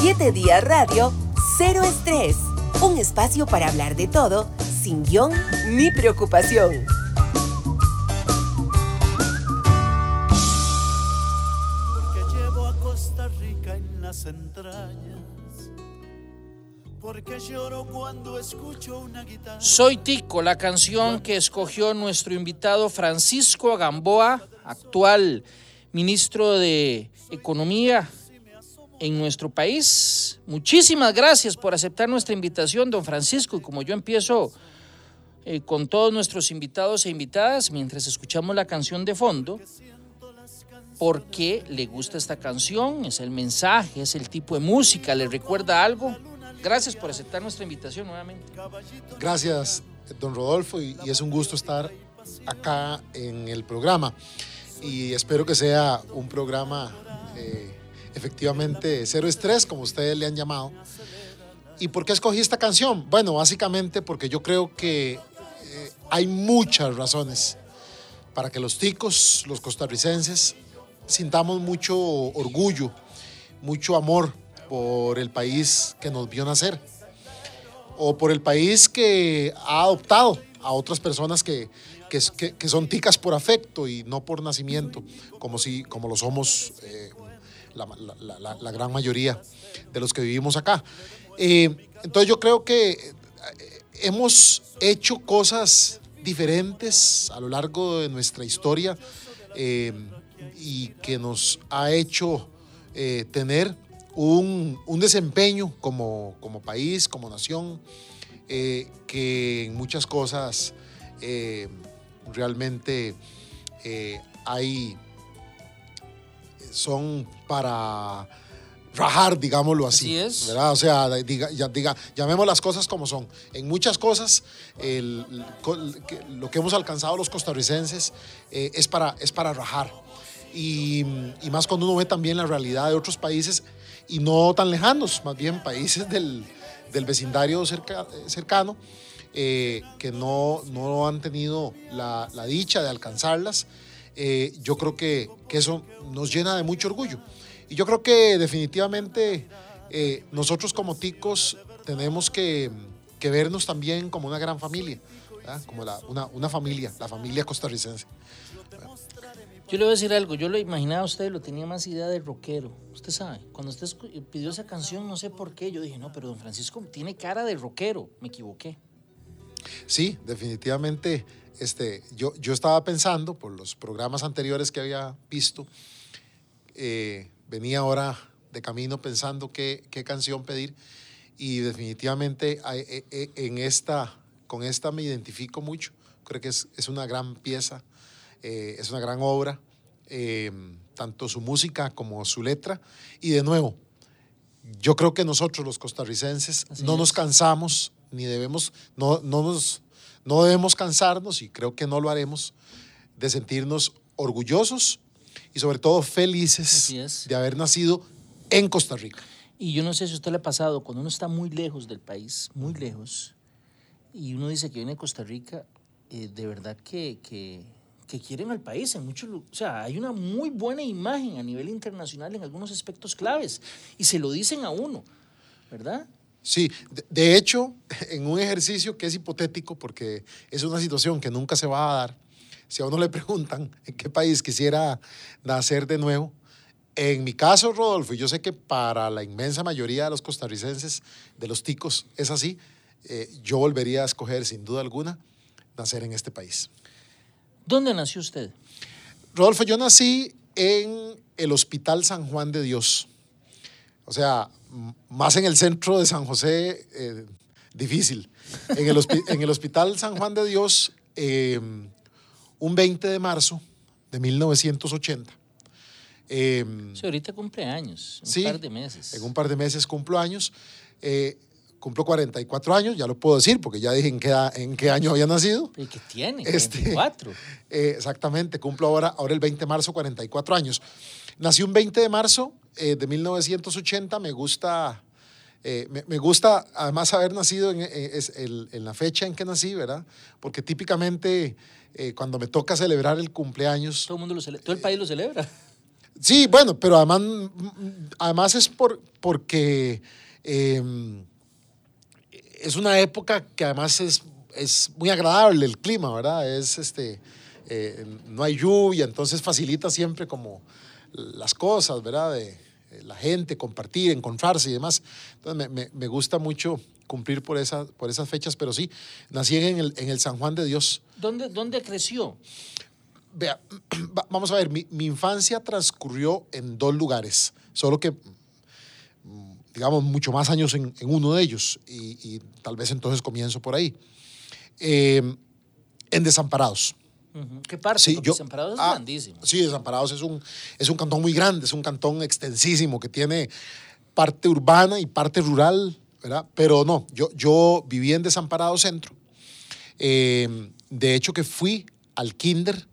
7 Días Radio, Cero Estrés. Un espacio para hablar de todo, sin guion ni preocupación. Porque llevo a Costa Rica en las entrañas. Porque lloro cuando escucho una guitarra. Soy Tico, la canción que escogió nuestro invitado Francisco Gamboa, actual ministro de Economía en nuestro país. Muchísimas gracias por aceptar nuestra invitación, don Francisco. Y como yo empiezo eh, con todos nuestros invitados e invitadas, mientras escuchamos la canción de fondo, ¿por qué le gusta esta canción? ¿Es el mensaje? ¿Es el tipo de música? ¿Le recuerda algo? Gracias por aceptar nuestra invitación nuevamente. Gracias, don Rodolfo, y, es un gusto estar acá en el programa. Y espero que sea un programa eh, efectivamente cero estrés, como ustedes le han llamado. ¿Y por qué escogí esta canción? Bueno, básicamente porque yo creo que eh, hay muchas razones para que los ticos, los costarricenses, sintamos mucho orgullo, mucho amor por el país que nos vio nacer o por el país que ha adoptado a otras personas que, que, son ticas por afecto y no por nacimiento, como, si, como lo somos eh, la, gran mayoría de los que vivimos acá. Eh, entonces yo creo que eh, hemos hecho cosas diferentes a lo largo de nuestra historia eh, y que nos ha hecho tener un, un desempeño como, como país, como nación, que en muchas cosas realmente hay, son para rajar, digámoslo así. Así es. ¿verdad? O sea, diga, ya- diga, llamemos las cosas como son. En muchas cosas, el- lo que hemos alcanzado los costarricenses eh, es, para, es para rajar. Y, y más cuando uno ve también la realidad de otros países y no tan lejanos, más bien países del, del vecindario cerca- cercano, eh, que no, no han tenido la, la dicha de alcanzarlas. Eh, yo creo que, que eso nos llena de mucho orgullo. Y yo creo que definitivamente eh, nosotros como ticos tenemos que, que vernos también como una gran familia, ¿verdad? como la- una, una familia, la familia costarricense. Yo le voy a decir algo, yo lo imaginaba a usted, lo tenía más idea de rockero. Usted sabe, cuando usted escu- pidió esa canción, no sé por qué, yo dije, no, pero don Francisco tiene cara de rockero, me equivoqué. Sí, definitivamente. Este, yo, yo estaba pensando, por los programas anteriores que había visto, eh, venía ahora de camino pensando qué, qué canción pedir y definitivamente eh, eh, en esta, con esta me identifico mucho. Creo que es, es una gran pieza, eh, es una gran obra, eh, tanto su música como su letra. Y de nuevo, yo creo que nosotros los costarricenses Así no es. nos cansamos ni debemos, no, no, nos, no debemos cansarnos y creo que no lo haremos de sentirnos orgullosos y sobre todo felices de haber nacido en Costa Rica. Y yo no sé si a usted le ha pasado, cuando uno está muy lejos del país, muy lejos, y uno dice que viene de Costa Rica, eh, de verdad que, que, que quieren al país en muchos O sea, hay una muy buena imagen a nivel internacional en algunos aspectos claves, y se lo dicen a uno, ¿verdad? Sí, de, hecho, en un ejercicio que es hipotético, porque es una situación que nunca se va a dar, si a uno le preguntan en qué país quisiera nacer de nuevo, en mi caso, Rodolfo, y yo sé que para la inmensa mayoría de los costarricenses, de los ticos, es así, eh, yo volvería a escoger sin duda alguna nacer en este país. ¿Dónde nació usted? Rodolfo, yo nací en el Hospital San Juan de Dios. O sea, más en el centro de San José, eh, difícil. En el, en el Hospital San Juan de Dios, eh, un 20 de marzo de 1980. Eh, Sí, ahorita cumple años, un Sí, par de meses. en un par de meses cumplo años. Eh, cumplo 44 años, ya lo puedo decir, porque ya dije en qué, en qué año había nacido. ¿Y qué tiene? Este- 44. Eh, exactamente, cumplo ahora, ahora el 20 de marzo 44 años. Nací un 20 de marzo eh, de 1980, me gusta, eh, me, me gusta además haber nacido en, eh, es el- en la fecha en que nací, ¿verdad? Porque típicamente eh, cuando me toca celebrar el cumpleaños, Todo el mundo lo celebra, todo el país lo celebra. Sí, bueno, pero además, además es por, porque eh, es una época que además es, es muy agradable el clima, ¿verdad? Es este, eh, no hay lluvia, entonces facilita siempre como las cosas, ¿verdad? De, eh, la gente, compartir, encontrarse y demás. Entonces me, me, me gusta mucho cumplir por, esa, por esas fechas, pero sí, nací en el, en el San Juan de Dios. ¿Dónde, dónde creció? Vea, vamos a ver, mi, mi, infancia transcurrió en dos lugares, solo que, mm, digamos, mucho más años en, en uno de ellos, y, y, tal vez entonces comienzo por ahí. Eh, en Desamparados. Uh -huh. ¿Qué parte? Sí, yo, Desamparados es ah, grandísimo. Sí, Desamparados es un, es un cantón muy grande, es un cantón extensísimo que tiene parte urbana y parte rural, ¿verdad? Pero no, yo, yo viví en Desamparado Centro. Eh, de hecho, que fui al kinder.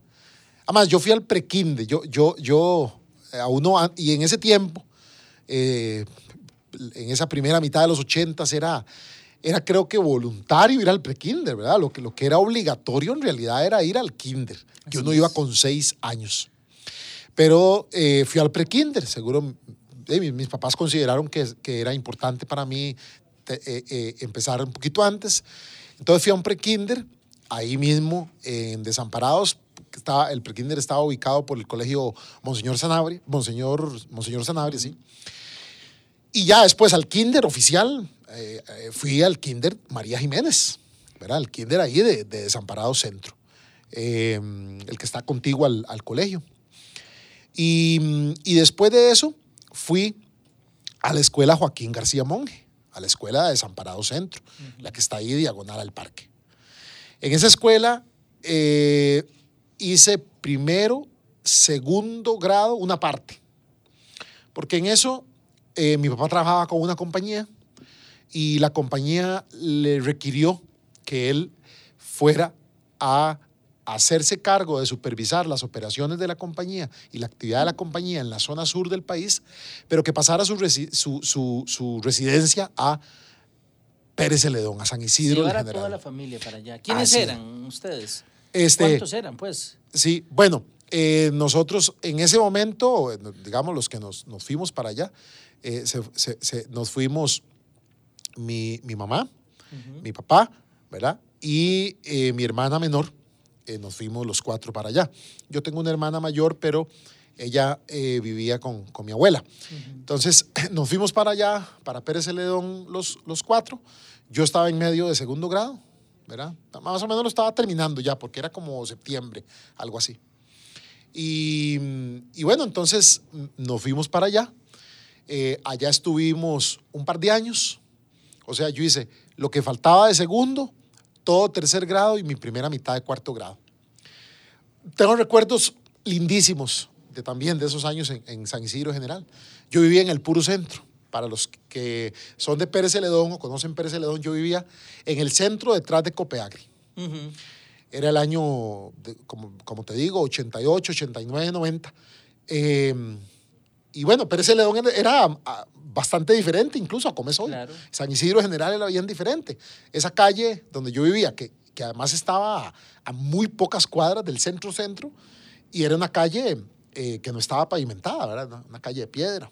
Además, yo fui al pre-kinder. Yo, yo, yo, a uno, y en ese tiempo, eh, en esa primera mitad de los ochentas, era, era creo que voluntario ir al pre-kinder, ¿verdad? Lo que, lo que era obligatorio en realidad era ir al kinder, que uno iba con seis años. Pero eh, fui al pre-kinder, seguro eh, mis, mis, papás consideraron que, que, era importante para mí te, eh, eh, empezar un poquito antes. Entonces fui a un pre-kinder, ahí mismo en Desamparados, estaba, el pre-kinder estaba ubicado por el colegio Monseñor Sanabria, Monseñor, Monseñor Sanabria, sí. Y ya después al kinder oficial, eh, fui al kinder María Jiménez, ¿verdad? El kinder ahí de, de Desamparados Centro, eh, el que está contigo al, al colegio. Y, y, después de eso, fui a la escuela Joaquín García Monge, a la escuela de Desamparado Centro, uh -huh. la que está ahí diagonal al parque. En esa escuela eh, hice primero, segundo grado, una parte. Porque en eso eh, mi papá trabajaba con una compañía y la compañía le requirió que él fuera a hacerse cargo de supervisar las operaciones de la compañía y la actividad de la compañía en la zona sur del país, pero que pasara su, resi su, su, su residencia a Pérez Celedón, a San Isidro. Llevar a toda la familia para allá. ¿Quiénes Así. eran ustedes? Este, ¿Cuántos eran, pues? Sí, bueno, eh, nosotros en ese momento, digamos, los que nos, nos fuimos para allá, eh, se, se, se, nos fuimos mi, mi mamá, uh -huh. mi papá, ¿verdad? Y eh, mi hermana menor, eh, nos fuimos los cuatro para allá. Yo tengo una hermana mayor, pero ella eh, vivía con, con, mi abuela. Uh -huh. Entonces nos fuimos para allá, para Pérez Celedón, los, los cuatro. Yo estaba en medio de segundo grado, ¿verdad? Más o menos lo estaba terminando ya, porque era como septiembre, algo así. Y, y bueno, entonces nos fuimos para allá. Eh, allá estuvimos un par de años. O sea, yo hice lo que faltaba de segundo, todo tercer grado y mi primera mitad de cuarto grado. Tengo recuerdos lindísimos de, también de esos años en, en, San Isidro General. Yo vivía en el puro centro. Para los que son de Pérez Celedón o conocen Pérez Celedón, yo vivía en el centro detrás de Copeagri. Uh -huh. Era el año, de, como, como, te digo, 88, 89, 90. Eh, y bueno, Pérez Celedón era bastante diferente incluso a Comezón. Claro. San Isidro General era bien diferente. Esa calle donde yo vivía, que, que además estaba a, a, muy pocas cuadras del centro-centro, y era una calle eh, que no estaba pavimentada, ¿verdad? Una calle de piedra.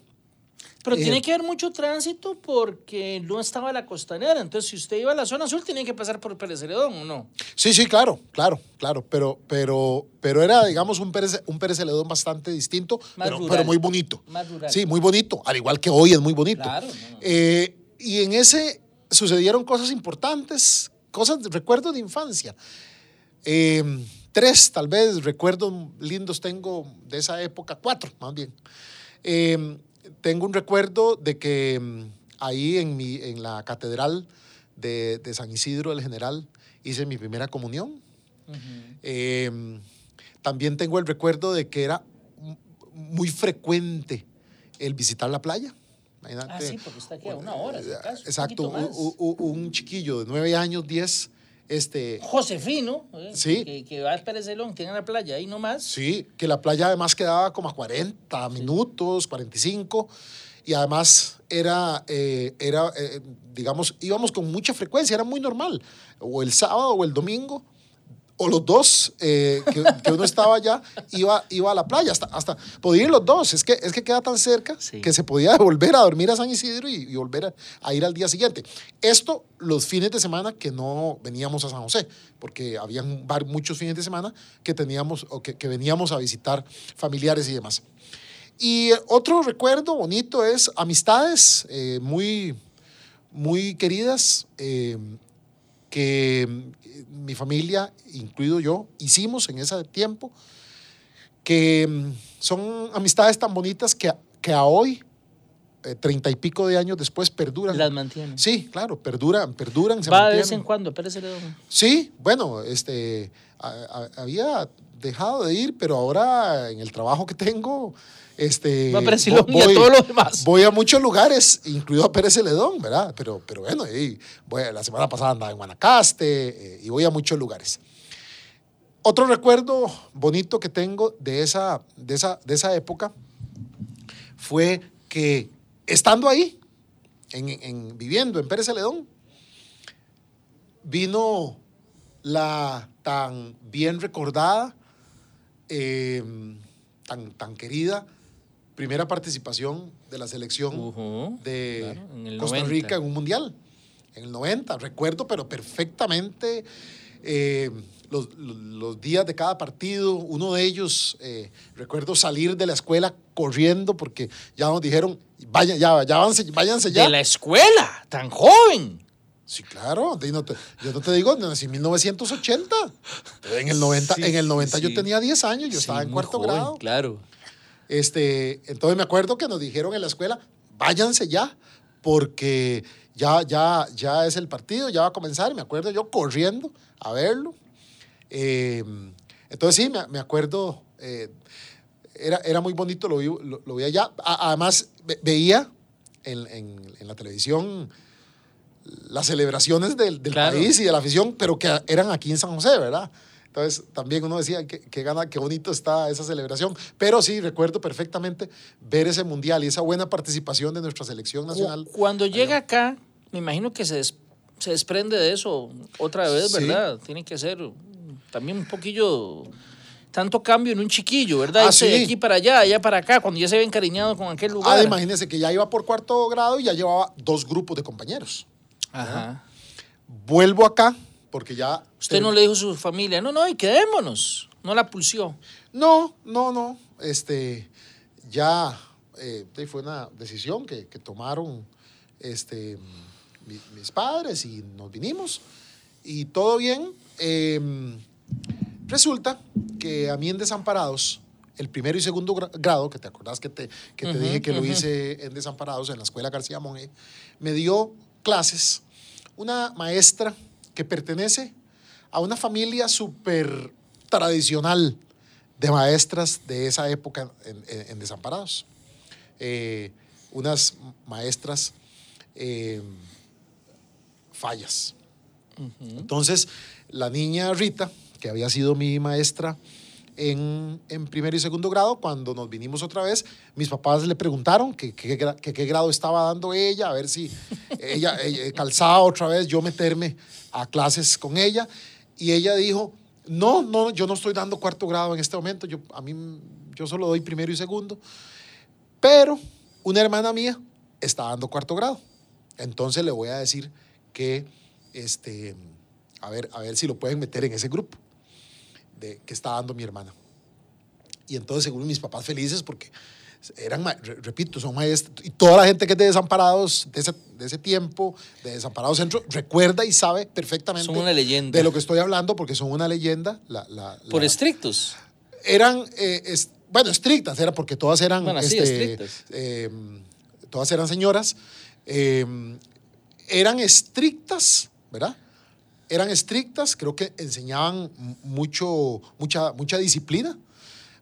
Pero eh, tiene que haber mucho tránsito porque no estaba la costanera. Entonces, si usted iba a la zona sur, tenía que pasar por Pérez Celedón, ¿o no? Sí, sí, claro, claro, claro. Pero, pero, pero era, digamos, un Pérez, un Pérez Celedón bastante distinto, pero, pero, muy bonito. Más rural. Sí, muy bonito. Al igual que hoy es muy bonito. Claro. No, no. Eh, y en ese sucedieron cosas importantes, cosas, recuerdos de infancia. Eh, tres, tal vez, recuerdos lindos tengo de esa época, cuatro más bien. Eh, tengo un recuerdo de que mm, ahí en, mi, en la catedral de, de, San Isidro del General hice mi primera comunión. Uh -huh. eh, también tengo el recuerdo de que era muy frecuente el visitar la playa. Ah, sí, porque está aquí a una hora. Acaso, exacto, un, un, un, chiquillo de nueve años, diez, este... Josefino, eh, sí. que, que va a Perecelón, tiene la playa ahí nomás. Sí, que la playa además quedaba como a 40 sí. minutos, 45, y además era, eh, era eh, digamos, íbamos con mucha frecuencia, era muy normal, o el sábado o el domingo, o los dos, eh, que, que uno estaba allá, iba, iba a la playa, hasta, hasta podía ir los dos, es que, es que queda tan cerca Sí. que se podía volver a dormir a San Isidro y, y volver a, a ir al día siguiente. Esto los fines de semana que no veníamos a San José, porque habían muchos fines de semana que teníamos o que, que veníamos a visitar familiares y demás. Y otro recuerdo bonito es amistades eh, muy, muy queridas eh, que eh, mi familia, incluido yo, hicimos en ese tiempo, que mm, son amistades tan bonitas que, que a hoy, treinta y pico de años después, perduran. Las mantiene. Sí, claro, perduran, perduran. se Va de vez mantienen. en cuando, espérese, don. Sí, bueno, este, a- a- había dejado de ir, pero ahora en el trabajo que tengo, este, Va a Pérez vo- Celedón y a todos los demás. Voy a muchos lugares, incluido a Pérez Celedón, ¿verdad? Pero, pero bueno, y voy la semana pasada andaba en Guanacaste eh, y voy a muchos lugares. Otro recuerdo bonito que tengo de esa, de esa, de esa época fue que estando ahí, en, en- viviendo en Pérez Celedón, vino la tan bien recordada, eh, tan, tan querida primera participación de la selección de claro, Costa 90. Rica en un mundial, en el 90. Recuerdo, pero perfectamente eh, los, los- días de cada partido. Uno de ellos, eh, recuerdo salir de la escuela corriendo porque ya nos dijeron, vayan, ya, ya váyanse, váyanse ya. De la escuela, tan joven. Sí, claro. no te- yo no te digo, nací en 1980. En el 90, Sí, en el 90 yo sí. tenía 10 años, yo Sí, estaba en cuarto joven, grado. Claro. Este, entonces me acuerdo que nos dijeron en la escuela, váyanse ya, porque ya, ya, ya es el partido, ya va a comenzar. Me acuerdo yo corriendo a verlo. Eh, entonces sí, me, me acuerdo, eh, era, era muy bonito, lo vi, lo, lo vi allá. A- además, ve- veía en, en- en la televisión las celebraciones del, del Claro. país y de la afición, pero que eran aquí en San José, ¿verdad? Entonces también uno decía que, que gana, qué bonito está esa celebración. Pero sí, recuerdo perfectamente ver ese mundial y esa buena participación de nuestra selección nacional. Cu- Cuando llega acá, me imagino que se, des- se desprende de eso otra vez, Sí. ¿verdad? Tiene que ser también un poquillo tanto cambio en un chiquillo, ¿verdad? Ah, de aquí para allá, allá para acá, cuando ya se ve encariñado con aquel lugar. Ah, imagínense que ya iba por cuarto grado y ya llevaba dos grupos de compañeros. Ajá. Vuelvo acá porque ya... Usted no le dijo a su familia, no, no, y quedémonos. No la pulsió. No, no, no. Este, ya eh, fue una decisión que, que tomaron este, mi- mis padres y nos vinimos. Y todo bien. Eh, resulta que a mí en Desamparados, el primero y segundo gra- grado, que te acordás que te, que te dije que lo hice en Desamparados, en la escuela García Monge, me dio clases una maestra que pertenece a una familia súper tradicional de maestras de esa época en, en- en Desamparados. Eh, unas maestras eh, fallas. Entonces, la niña Rita, que había sido mi maestra en, en primero y segundo grado, cuando nos vinimos otra vez, mis papás le preguntaron que que- qué grado estaba dando ella, a ver si ella, ella calzaba otra vez yo meterme a clases con ella. Y ella dijo, no, no, yo no estoy dando cuarto grado en este momento, yo, a mí, yo solo doy primero y segundo. Pero una hermana mía está dando cuarto grado. Entonces le voy a decir que, este, a ver, a ver si lo pueden meter en ese grupo de, que está dando mi hermana. Y entonces, según mis papás felices, porque eran, repito, son maestros, y toda la gente que es de Desamparados, de ese, de ese tiempo, de Desamparados Centro, recuerda y sabe perfectamente Son una leyenda. de lo que estoy hablando, porque son una leyenda. La, la- Por la- estrictos. eran, eh, es- bueno, estrictas, era porque todas eran, Bueno, sí, este, eh, todas eran señoras, eh, eran estrictas, ¿verdad? Eran estrictas, creo que enseñaban mucho, mucha, mucha disciplina,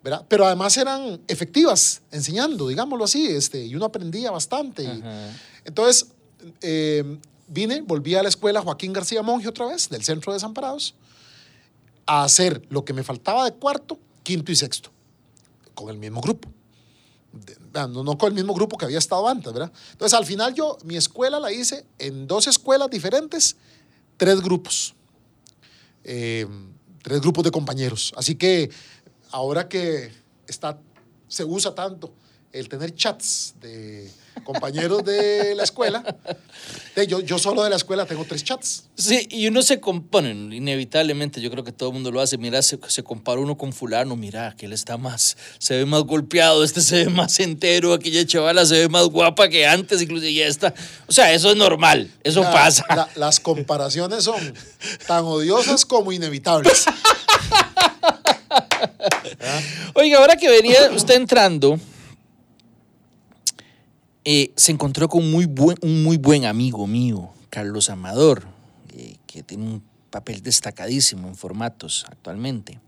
¿verdad? Pero además eran efectivas enseñando, digámoslo así, este, y uno aprendía bastante. y- entonces, eh, vine, volví a la escuela Joaquín García Monge otra vez, del Centro de Desamparados, a hacer lo que me faltaba de cuarto, quinto y sexto, con el mismo grupo. Ah, no, no con el mismo grupo que había estado antes, ¿verdad? Entonces, al final yo, mi escuela la hice en dos escuelas diferentes, tres grupos. Eh, tres grupos de compañeros. Así que ahora que está, se usa tanto el tener chats de compañeros de la escuela, yo, yo solo de la escuela tengo tres chats. Sí, y uno se compone, inevitablemente, yo creo que todo el mundo lo hace. Mira, se, se compara uno con fulano, mira, que él está más, se ve más golpeado, este se ve más entero, aquella chavala se ve más guapa que antes, incluso y esta. O sea, eso es normal, eso La- pasa. la- las comparaciones son tan odiosas como inevitables. Oiga, ahora que venía usted entrando, eh, se encontró con muy buen, un muy buen amigo mío, Carlos Amador, eh, que tiene un papel destacadísimo en formatos actualmente.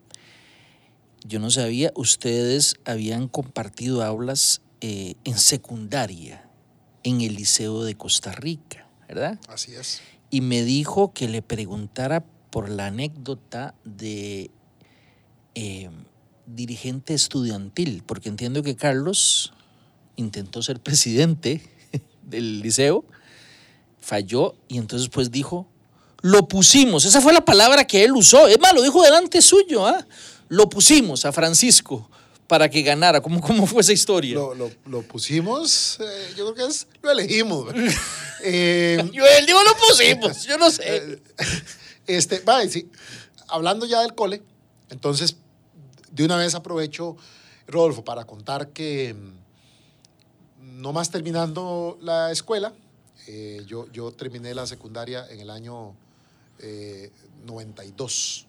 Yo no sabía, ustedes habían compartido aulas eh, en secundaria en el Liceo de Costa Rica, ¿verdad? Así es. y me dijo que le preguntara por la anécdota de dirigente estudiantil, porque entiendo que Carlos intentó ser presidente del liceo, falló y entonces pues dijo, lo pusimos, esa fue la palabra que él usó, es más, lo dijo delante suyo, ¿ah? lo pusimos a Francisco para que ganara, ¿cómo, cómo fue esa historia? Lo, lo- lo pusimos, eh, yo creo que es, lo elegimos. Eh, Yo, él dijo, lo pusimos, yo no sé. Este, vale, sí, hablando ya del cole, entonces de una vez aprovecho, Rodolfo, para contar que no más terminando la escuela, eh, yo, yo terminé la secundaria en el año eh, 92.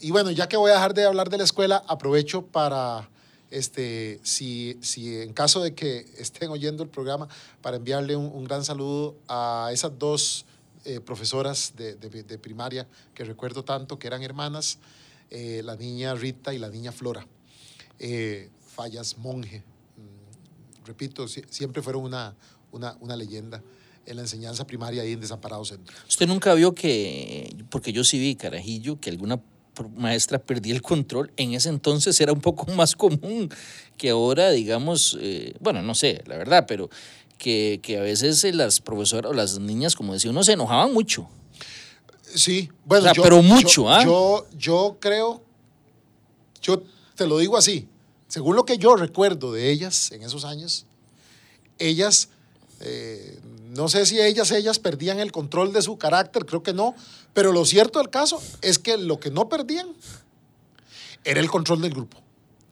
Y bueno, ya que voy a dejar de hablar de la escuela, aprovecho para, este, si, si en caso de que estén oyendo el programa, para enviarle un, un gran saludo a esas dos eh, profesoras de, de- de primaria que recuerdo tanto, que eran hermanas, eh, la niña Rita y la niña Flora. Eh, Fallas Monje. Repito, si- siempre fueron una, una, una leyenda en la enseñanza primaria ahí en Desamparado Centro. Usted nunca vio que, porque yo sí vi, carajillo, que alguna maestra perdía el control. En ese entonces era un poco más común que ahora, digamos, eh, bueno, no sé, la verdad, pero que, que a veces eh, las profesoras o las niñas, como decía uno, se enojaban mucho. Sí, bueno, O sea, pero mucho, yo, ¿ah? yo, yo creo, yo te lo digo así, según lo que yo recuerdo de ellas en esos años, ellas, eh, no sé si ellas, ellas perdían el control de su carácter, creo que no, pero lo cierto del caso es que lo que no perdían era el control del grupo.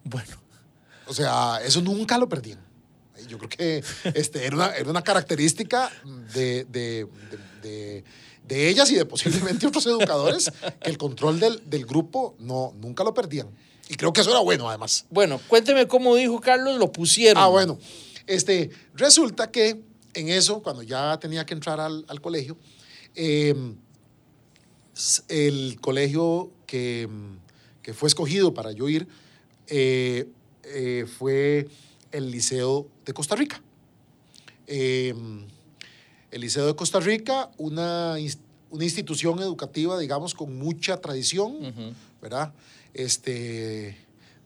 Bueno, O sea, eso nunca lo perdían. Yo creo que este, era, una, era una característica de, de- de- de- de ellas y de posiblemente otros educadores que el control del, del grupo no, nunca lo perdían. Y creo que eso era bueno, además. bueno, cuénteme cómo dijo Carlos, lo pusieron. Ah, bueno. Este, resulta que en eso, cuando ya tenía que entrar al, al colegio, eh, s- el colegio que, mm, que fue escogido para yo ir eh, eh, fue el Liceo de Costa Rica. Eh, el Liceo de Costa Rica, una, una institución educativa, digamos, con mucha tradición. ¿verdad? Este,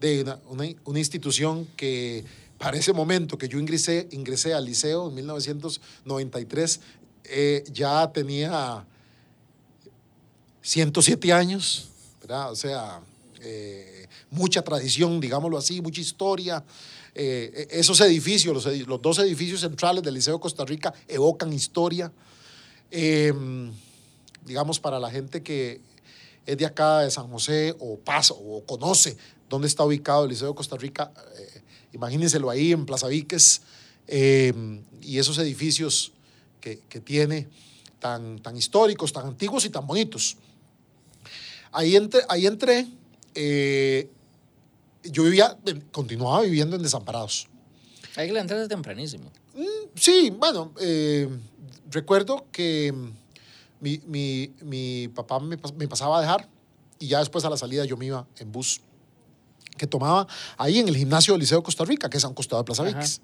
de una, una- institución que para ese momento que yo ingresé, ingresé al liceo en 1993, eh, ya tenía 107 años, ¿verdad? O sea, eh, mucha tradición, digámoslo así, mucha historia. Eh, esos edificios, los, los dos edificios centrales del Liceo de Costa Rica evocan historia. Eh, digamos, para la gente que es de acá, de San José, o pasa, o conoce dónde está ubicado el Liceo de Costa Rica, eh, imagínenselo ahí en Plaza Víquez, eh, y esos edificios que, que tiene tan, tan históricos, tan antiguos y tan bonitos. Ahí entré, ahí entré eh, yo vivía, continuaba viviendo en Desamparados. Hay que levantarse tempranísimo. Sí, bueno, eh, recuerdo que mi, mi- mi papá me, pas- me pasaba a dejar y ya después a la salida yo me iba en bus que tomaba ahí en el gimnasio del Liceo de Costa Rica, que es a un costado de Plaza Víquez.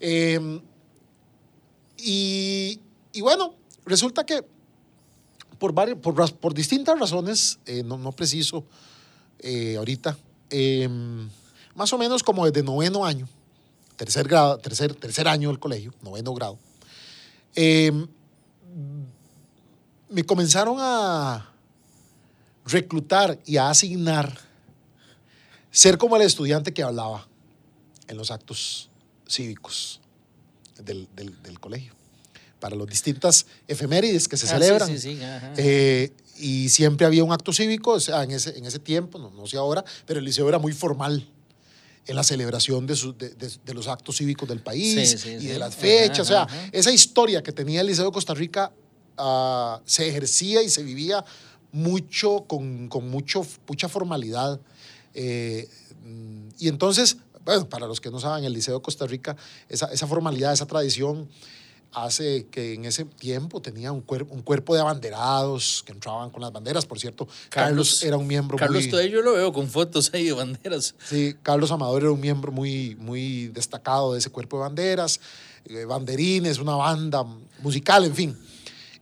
Eh, y, y bueno, resulta que por, varios, por, distintas razones, eh, no, no preciso eh, ahorita, eh, más o menos como desde noveno año, tercer, grado, tercer, tercer año del colegio, noveno grado, eh, me comenzaron a reclutar y a asignar, ser como el estudiante que hablaba en los actos cívicos del, del- del colegio, para las distintas efemérides que se Ah, sí, celebran. sí, sí, ajá. Eh, y siempre había un acto cívico, o sea, en ese, en ese tiempo, no, no sé ahora, pero el liceo era muy formal en la celebración de, su- de- de- de los actos cívicos del país Sí, sí, y sí. de las Ajá, fechas. o sea, ajá. esa historia que tenía el Liceo de Costa Rica ah, se ejercía y se vivía mucho, con, con mucho, mucha formalidad. Eh, y entonces, bueno, para los que no saben, el Liceo de Costa Rica, esa, esa formalidad, esa tradición hace que en ese tiempo tenía un, cuer- un cuerpo de abanderados que entraban con las banderas. Por cierto, Carlos, Carlos- era un miembro Carlos, muy... todavía yo lo veo con fotos ahí de banderas. Sí, Carlos Amador era un miembro muy, muy destacado de ese cuerpo de banderas, eh, banderines, una banda musical, en fin.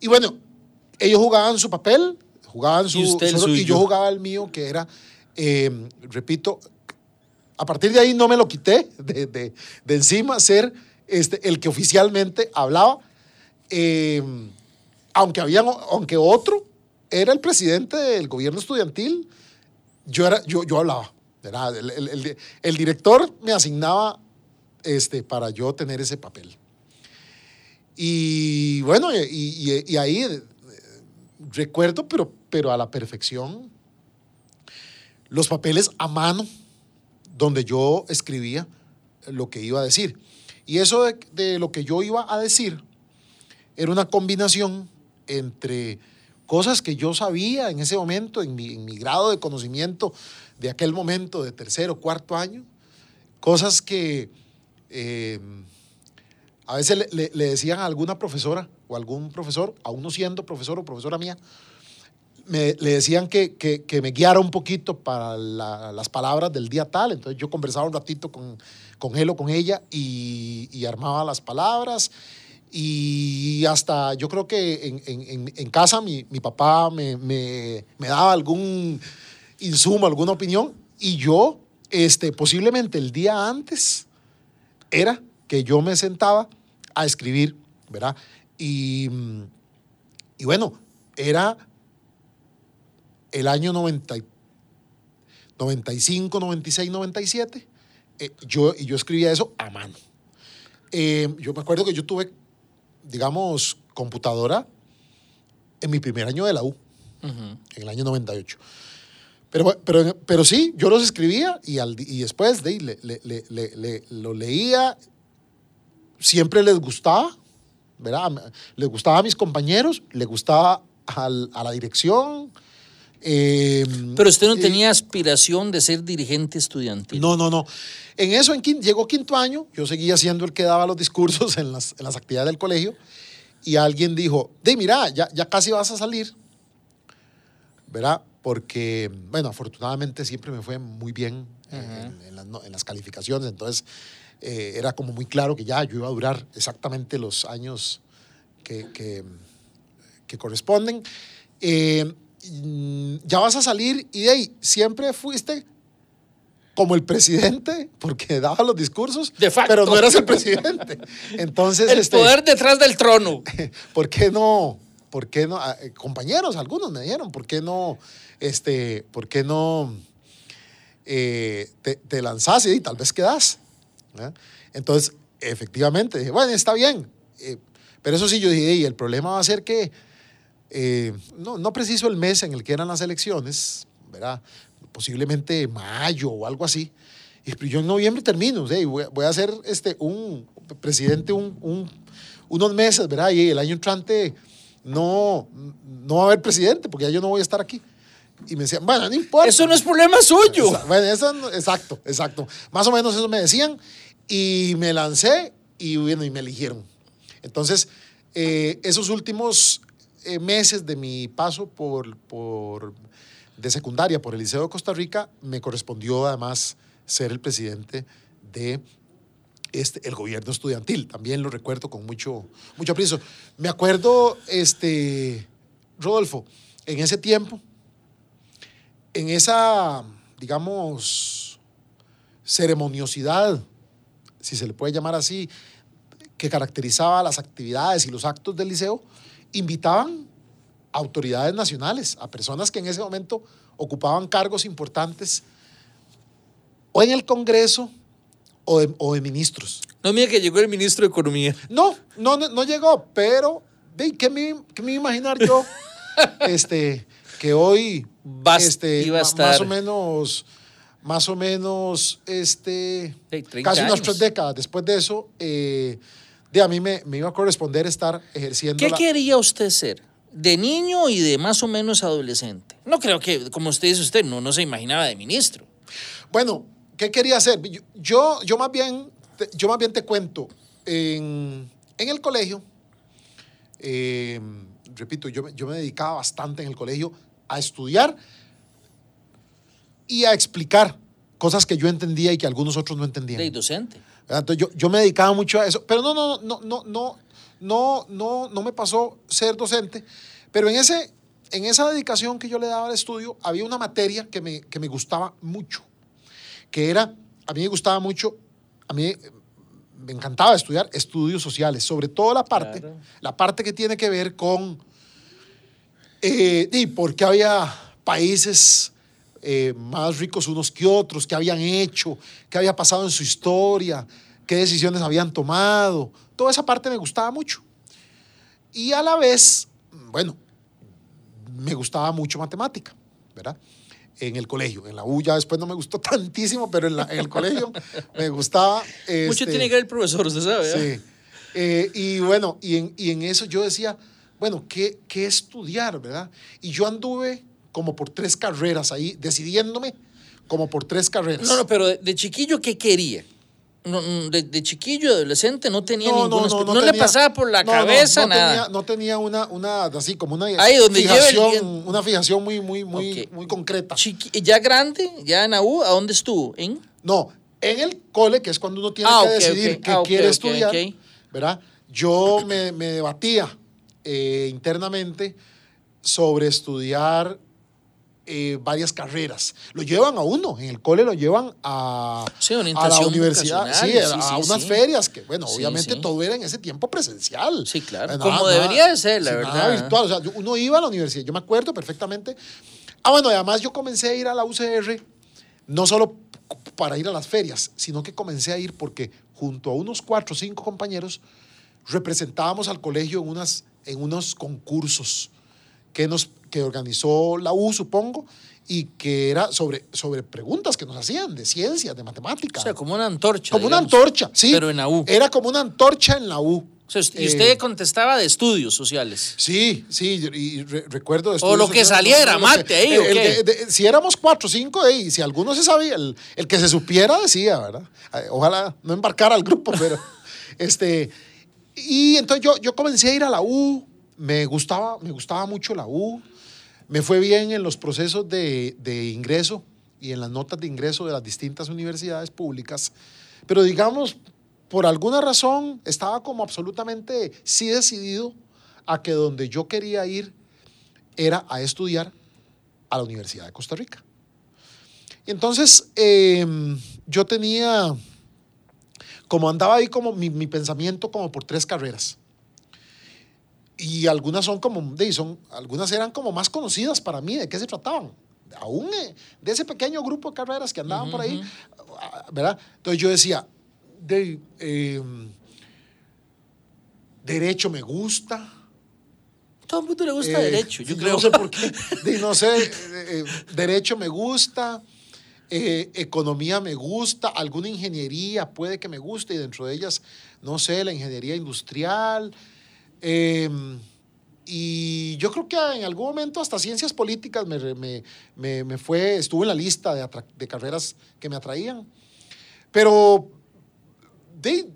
Y bueno, ellos jugaban su papel, jugaban su, Y usted el su- y yo jugaba el mío, que era, eh, repito, a partir de ahí no me lo quité de, de- de encima, ser este, el que oficialmente hablaba, eh, aunque, había, aunque otro era el presidente del gobierno estudiantil, yo, era, yo, yo hablaba. ¿verdad? El, el- el- el director me asignaba este, para yo tener ese papel. Y bueno, y, ahí eh, recuerdo, pero, pero a la perfección, los papeles a mano donde yo escribía lo que iba a decir. Y eso de, lo que yo iba a decir era una combinación entre cosas que yo sabía en ese momento, en mi, en mi grado de conocimiento de aquel momento de tercero, cuarto año, cosas que eh, a veces le, le- le decían a alguna profesora o algún profesor, aún no siendo profesor o profesora mía, me, le decían que, que- que me guiara un poquito para la- las palabras del día tal. Entonces yo conversaba un ratito con, con él o con ella y, y armaba las palabras. Y hasta yo creo que en, en- en- casa mi, mi papá me, me- me daba algún insumo, alguna opinión. Y yo, este, posiblemente el día antes, era que yo me sentaba a escribir, ¿verdad? Y, y bueno, era el año 90, y- 95, 96, 97, eh, yo, y yo escribía eso a mano. Eh, yo me acuerdo que yo tuve, digamos, computadora en mi primer año de la U, en el año 98. Pero, pero, pero sí, yo los escribía y, al, y después de, ahí le, le- le- le- le- lo leía, siempre les gustaba, ¿verdad? Les gustaba a mis compañeros, les gustaba al- a la dirección. eh, Pero usted no y- tenía aspiración de ser dirigente estudiantil. no, no, no. En eso, en quin- llegó quinto año, yo seguía siendo el que daba los discursos en las, en las actividades del colegio, y alguien dijo, de mira, ya, ya casi vas a salir, ¿verdad? Porque, bueno, afortunadamente siempre me fue muy bien eh, en, en las, en las calificaciones, entonces eh, era como muy claro que ya yo iba a durar exactamente los años que, que, que corresponden. Eh, ya vas a salir y de ahí siempre fuiste como el presidente, porque daba los discursos, De facto. pero no eras el presidente. Entonces, El este, poder detrás del trono. ¿por qué no? ¿Por qué no? Ah, eh, compañeros, algunos me dijeron, ¿por qué no? Este, ¿por qué no eh, te, te lanzas y tal vez quedas? Entonces, efectivamente, dije, bueno, está bien. Eh, pero eso sí, yo dije, y el problema va a ser que eh, no, no preciso el mes en el que eran las elecciones, ¿verdad? Posiblemente mayo o algo así. Y pero yo en noviembre termino, y voy, a- voy a ser este, un presidente un, un- unos meses, ¿verdad? Y el año entrante no, no va a haber presidente porque ya yo no voy a estar aquí. Y me decían, bueno, no importa. Eso no es problema suyo. Bueno, eso exacto, exacto. Más o menos eso me decían y me lancé y bueno, y me eligieron. Entonces, eh, esos últimos eh, meses de mi paso por, por, de secundaria por el Liceo de Costa Rica, me correspondió además ser el presidente de este, el gobierno estudiantil. También lo recuerdo con mucho, mucho aprecio. Me acuerdo, este, Rodolfo, en ese tiempo, en esa, digamos, ceremoniosidad, si se le puede llamar así, que caracterizaba las actividades y los actos del liceo, invitaban autoridades nacionales, a personas que en ese momento ocupaban cargos importantes o en el Congreso o de, o de ministros. No mira que llegó el ministro de Economía. No, no, no, no llegó, pero ¿qué me, qué me iba a imaginar yo? este, que hoy Bas- este, iba a estar- más o menos, más o menos, este, Sí, 30 casi unas tres décadas después de eso, eh, de a mí me, me iba a corresponder estar ejerciendo ¿Qué la- quería usted ser? De niño y de más o menos adolescente. No creo que, como usted dice usted, no, no se imaginaba de ministro. Bueno, ¿qué quería hacer? Yo, yo, más bien, te- yo más bien te cuento, en, en el colegio, eh, repito, yo, yo me dedicaba bastante en el colegio a estudiar y a explicar cosas que yo entendía y que algunos otros no entendían. De docente. ¿verdad? Entonces yo, yo me dedicaba mucho a eso, pero no, no, no, no, no, no, no, no me pasó ser docente, pero en, ese, en esa dedicación que yo le daba al estudio había una materia que me, que me gustaba mucho, que era, a mí me gustaba mucho, a mí eh, me encantaba estudiar estudios sociales, sobre todo la parte, Claro. la parte que tiene que ver con, eh, y por qué había países eh, más ricos unos que otros, qué habían hecho, qué había pasado en su historia, qué decisiones habían tomado. Toda esa parte me gustaba mucho. Y a la vez, bueno, me gustaba mucho matemática, ¿verdad? En el colegio, en la U ya después no me gustó tantísimo, pero en, la- en el colegio me gustaba. Mucho este, tiene que ver el profesor, usted sabe. ¿eh? Sí. Eh, y bueno, y en, y en eso yo decía, bueno, ¿qué, ¿qué estudiar, verdad? Y yo anduve como por tres carreras ahí, decidiéndome como por tres carreras. No, no, pero de, de chiquillo, ¿qué quería? No, no, de, de chiquillo, adolescente, no tenía ninguna espe- no, le tenía- pasaba por la no, no, cabeza no nada. Tenía, no tenía una, una, así como una Ahí donde el fijación, una fijación muy, muy, muy, muy concreta. Chiqui- ya grande, ya en AU, ¿a dónde estuvo? ¿En? No, en el cole, que es cuando uno tiene Ah, que decidir qué Ah, quiere estudiar. ¿verdad? Yo me, me debatía eh, internamente sobre estudiar eh, varias carreras. Lo llevan a uno, en el cole lo llevan a, Sí, a la universidad, sí, a, sí, a sí, unas ferias, que bueno, obviamente todo era en ese tiempo presencial. Sí, claro, Eh, como debería de ser, la verdad. Nada virtual, o sea, yo- uno iba a la universidad, yo me acuerdo perfectamente. Ah, bueno, y además yo comencé a ir a la UCR no solo para ir a las ferias, sino que comencé a ir porque junto a unos cuatro o cinco compañeros representábamos al colegio en, unas, en unos concursos que, nos, que organizó la U, supongo, y que era sobre, sobre preguntas que nos hacían de ciencias, de matemáticas. O sea, como una antorcha. Como una antorcha, sí. Pero en la U. Era como una antorcha en la U. O sea, y Eh, usted contestaba de estudios sociales. Sí, sí, y re- recuerdo... de O lo que sociales, saliera, mate ahí, el- ¿o el qué? que- de- si éramos cuatro o cinco, y si alguno se sabía, el, el que se supiera decía, ¿verdad? Eh, Ojalá no embarcara al grupo, pero... este Y entonces yo, yo comencé a ir a la U, me gustaba, me gustaba mucho la U, me fue bien en los procesos de, de ingreso y en las notas de ingreso de las distintas universidades públicas, pero digamos, por alguna razón estaba como absolutamente sí decidido a que donde yo quería ir era a estudiar a la Universidad de Costa Rica. Y entonces eh, yo tenía, como andaba ahí como mi, mi pensamiento como por tres carreras. Y algunas son como, de, son, algunas eran como más conocidas para mí, de qué se trataban. Aún eh, de ese pequeño grupo de carreras que andaban por ahí, ah, ¿verdad? Entonces yo decía, de, eh, derecho me gusta. Todo el mundo le gusta Eh, derecho, yo creo. No sé por qué. De- no sé, eh, eh, derecho me gusta, eh, economía me gusta, alguna ingeniería puede que me guste y dentro de ellas, no sé, la ingeniería industrial. Eh, y yo creo que en algún momento hasta ciencias políticas me, me, me- me fue, estuvo en la lista de, carreras que me atraían. Pero de-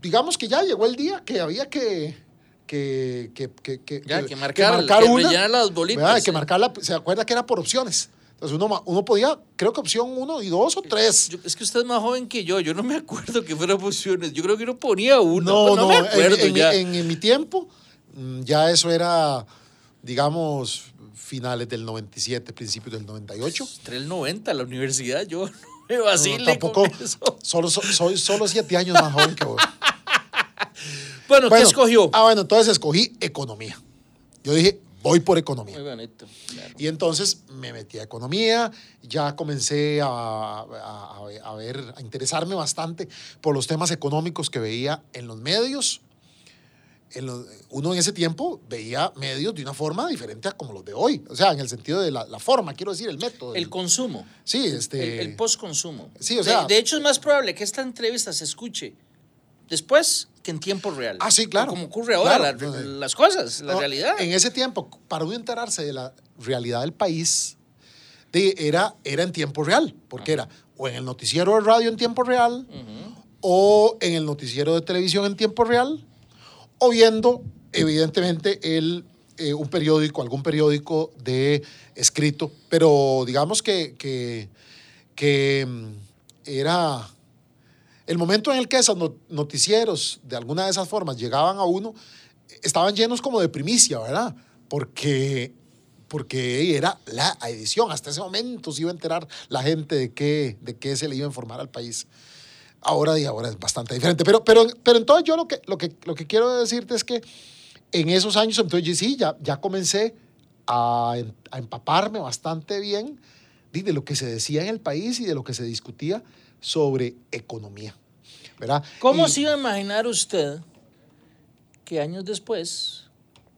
digamos que ya llegó el día que había que, que, que, que, que- Ya, marcar, marcar una. las bolitas, que marcarla, se acuerda que era por opciones. Entonces uno, uno podía, creo que opción uno y dos o tres. Yo- es que usted es más joven que yo, yo no me acuerdo que fueran opciones. Yo creo que uno ponía uno. No, pues no, me en- acuerdo en, mi- ya. en- en mi tiempo mm, ya eso era, digamos, finales del 97, principios del 98. Entré el 90 a la universidad, yo no me No, vacile tampoco, con eso. solo, so- soy solo siete años más joven que vos. Bueno, ¿qué escogió? Ah, bueno, entonces escogí economía. Yo dije, voy por economía. Muy bonito. claro. Y entonces me metí a economía, ya comencé a, a- a ver, a interesarme bastante por los temas económicos que veía en los medios. En los- uno en ese tiempo veía medios de una forma diferente a como los de hoy. O sea, en el sentido de la, la forma, quiero decir, el método. El consumo. sí, este... El, el post-consumo. Sí, o De- sea- De, hecho, es más probable que esta entrevista se escuche después que en tiempo real. Ah, sí, claro. Como ocurre ahora, Claro. la- las cosas, la No, realidad. En ese tiempo, para uno enterarse de la realidad del país, de- era, era en tiempo real, porque era o en el noticiero de radio en tiempo real, o en el noticiero de televisión en tiempo real, o viendo, evidentemente, el, eh, un periódico, algún periódico de escrito, pero digamos que, que, que, mm, era el momento en el que esos no- noticieros de alguna de esas formas llegaban a uno, estaban llenos como de primicia, ¿verdad? Porque, porque era la edición. Hasta ese momento se iba a enterar la gente de qué, de qué se le iba a informar al país. Ahora y ahora es bastante diferente. Pero, pero, pero entonces yo lo que, lo, que, lo que quiero decirte es que en esos años, entonces sí, ya, ya comencé a, a empaparme bastante bien de lo que se decía en el país y de lo que se discutía sobre economía. ¿verdad? ¿Cómo Y- se iba a imaginar usted que años después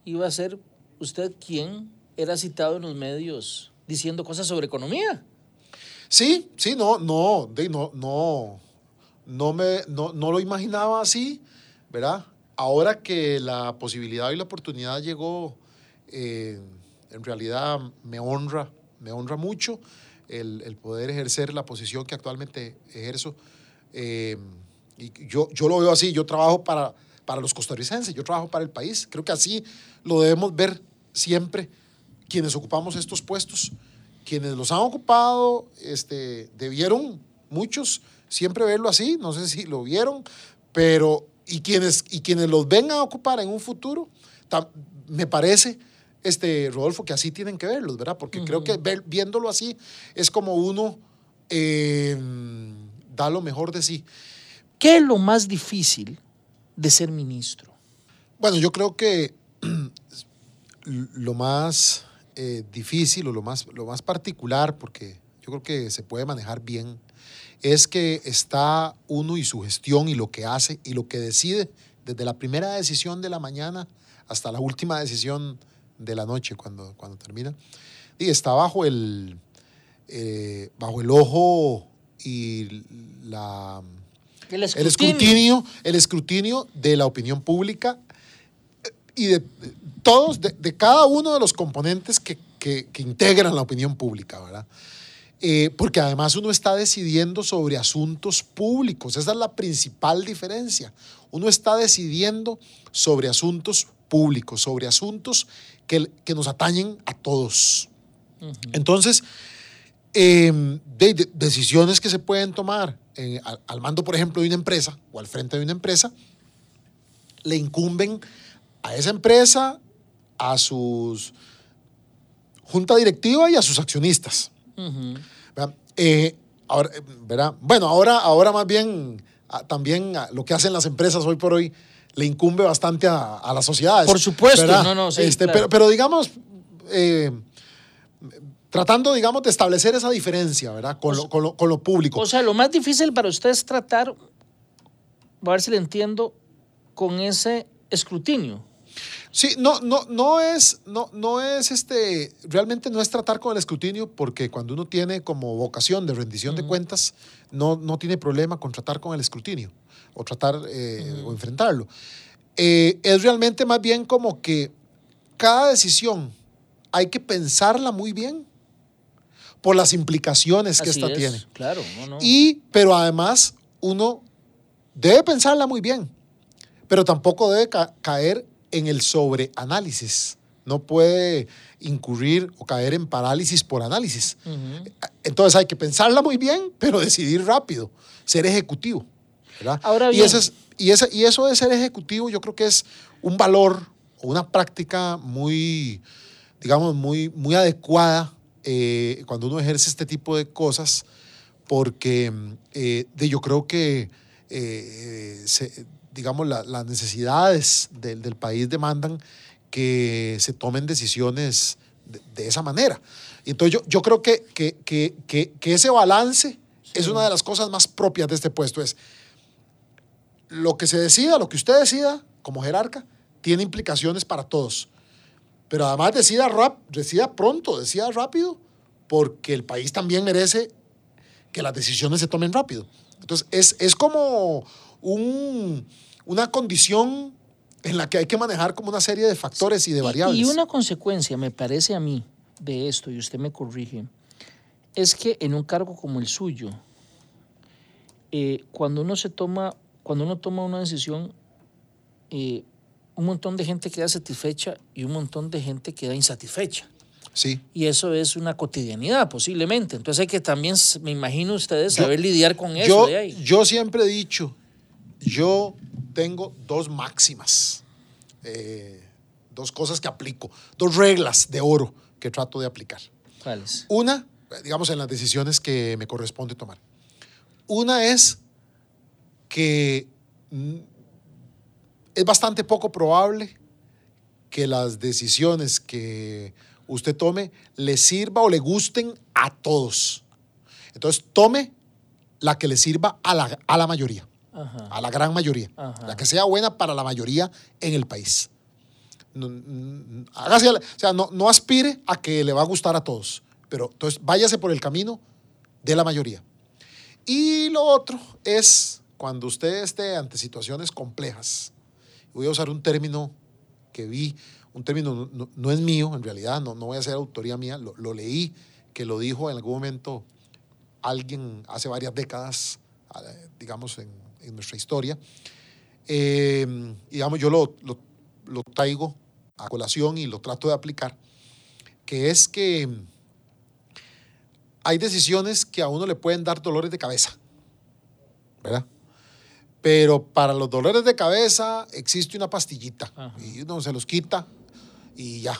iba a ser usted quien era citado en los medios diciendo cosas sobre economía? Sí, sí, no, no, de, no, no, no, me, no, no lo imaginaba así, ¿verdad? Ahora que la posibilidad y la oportunidad llegó, eh, en realidad me honra, me honra mucho el, el poder ejercer la posición que actualmente ejerzo. Eh, y yo, yo lo veo así, yo trabajo para, para los costarricenses, yo trabajo para el país. Creo que así lo debemos ver siempre quienes ocupamos estos puestos. Quienes los han ocupado, este, debieron muchos siempre verlo así, no sé si lo vieron, pero y quienes, y quienes los vengan a ocupar en un futuro, me parece, este, Rodolfo, que así tienen que verlos, ¿verdad? Porque creo que ver- viéndolo así es como uno eh, da lo mejor de sí. ¿Qué es lo más difícil de ser ministro? Bueno, yo creo que lo más eh, difícil o lo más, lo más particular, porque yo creo que se puede manejar bien, es que está uno y su gestión y lo que hace y lo que decide desde la primera decisión de la mañana hasta la última decisión de la noche cuando, cuando termina. Y está bajo el, eh, bajo el ojo y la, El el escrutinio, el escrutinio de la opinión pública eh, y de de todos, de, de cada uno de los componentes que, que- que integran la opinión pública, ¿verdad? Eh, porque además uno está decidiendo sobre asuntos públicos, esa es la principal diferencia. Uno está decidiendo sobre asuntos públicos, sobre asuntos que, que nos atañen a todos. Entonces, eh, de, de- decisiones que se pueden tomar eh, al, al mando, por ejemplo, de una empresa o al frente de una empresa, le incumben a esa empresa, a sus junta directiva y a sus accionistas. ¿verdad? Eh, ahora, eh, ¿verdad? Bueno, ahora, ahora más bien ah, también ah, lo que hacen las empresas hoy por hoy le incumbe bastante a, a las sociedades. Por supuesto, ¿verdad? no, no, sí, Este, claro. pero, pero digamos, eh, tratando, digamos, de establecer esa diferencia, ¿verdad? Con, lo, con, lo, con lo público. O sea, lo más difícil para usted es tratar, a ver si le entiendo, con ese escrutinio. Sí, no, no, no es, no, no es este, realmente no es tratar con el escrutinio, porque cuando uno tiene como vocación de rendición de cuentas, no, no tiene problema con tratar con el escrutinio o tratar eh, o enfrentarlo. Eh, es realmente más bien como que cada decisión hay que pensarla muy bien por las implicaciones que Así esta es, tiene. Claro, no, no. Y, pero además, uno debe pensarla muy bien, pero tampoco debe ca- caer en el sobreanálisis. No puede incurrir o caer en parálisis por análisis. Entonces hay que pensarla muy bien, pero decidir rápido, ser ejecutivo. ¿Verdad? Ahora y, bien. ese es- y, ese- y eso de ser ejecutivo yo creo que es un valor o una práctica muy, digamos, muy, muy adecuada eh, cuando uno ejerce este tipo de cosas, porque eh, de, yo creo que, eh, se- digamos, la- las necesidades del, del país demandan que se tomen decisiones de, de esa manera. Entonces yo, yo creo que, que, que, que, que ese balance es una de las cosas más propias de este puesto. Es lo que se decida, lo que usted decida como jerarca, tiene implicaciones para todos. Pero además decida, rap, decida pronto, decida rápido, porque el país también merece que las decisiones se tomen rápido. Entonces es, es como un, una condición en la que hay que manejar como una serie de factores y de Y- variables. Y, una consecuencia, me parece a mí, de esto, y usted me corrige, es que en un cargo como el suyo, eh, cuando uno se toma, cuando uno toma una decisión, eh, un montón de gente queda satisfecha y un montón de gente queda insatisfecha. Sí. Y eso es una cotidianidad, posiblemente. Entonces hay que también, me imagino ustedes, Yo- saber lidiar con eso. Yo, de ahí. yo siempre he dicho, yo tengo dos máximas, eh, dos cosas que aplico, dos reglas de oro que trato de aplicar. ¿Cuáles? Una, digamos, en las decisiones que me corresponde tomar. Una es que es bastante poco probable que las decisiones que usted tome le sirva o le gusten a todos. Entonces, tome la que le sirva a la, a la mayoría, Ajá. a la gran mayoría, Ajá. la que sea buena para la mayoría en el país. No, hágase, o sea, no, no aspire a que le va a gustar a todos, pero entonces váyase por el camino de la mayoría. Y lo otro es cuando usted esté ante situaciones complejas. Voy a usar un término que vi, un término no, es mío, en realidad, no, no voy a hacer autoría mía, lo, leí, que lo dijo en algún momento alguien hace varias décadas, digamos, en, nuestra historia. Eh, digamos, yo lo, lo, lo traigo a colación y lo trato de aplicar, que es que hay decisiones que a uno le pueden dar dolores de cabeza, ¿verdad? Pero para los dolores de cabeza existe una pastillita Ajá. y uno se los quita y ya.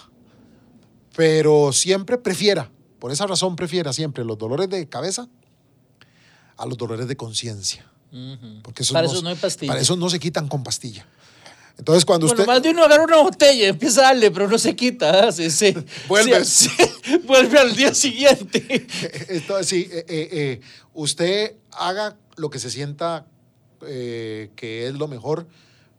Pero siempre prefiera, por esa razón prefiera siempre los dolores de cabeza a los dolores de conciencia. Porque Para no, eso no hay pastilla. Para eso no se quitan con pastilla. Entonces, cuando Bueno, usted. más de uno agarra una botella y empieza a darle, pero no se quita. ¿ah? Se, se- Vuelve. se- vuelve al día siguiente. Entonces, sí, eh, eh, eh, usted haga lo que se sienta eh, que es lo mejor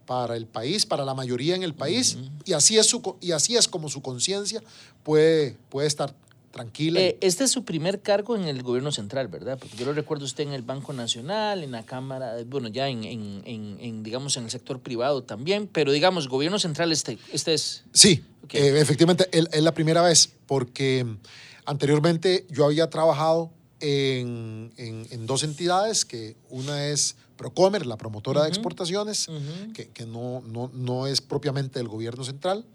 para el país, para la mayoría en el país, y, así es su, y así es como su conciencia puede, puede estar tranquila. Eh, este es su primer cargo en el gobierno central, ¿verdad? Porque yo lo recuerdo usted en el Banco Nacional, en la Cámara, bueno, ya en, en- en- en, digamos, en el sector privado también, pero digamos, gobierno central este, este es... Sí, eh, efectivamente, es, la primera vez, porque anteriormente yo había trabajado en- en dos entidades, que una es Procomer, la promotora de exportaciones, que, que no, no, no es propiamente del gobierno central,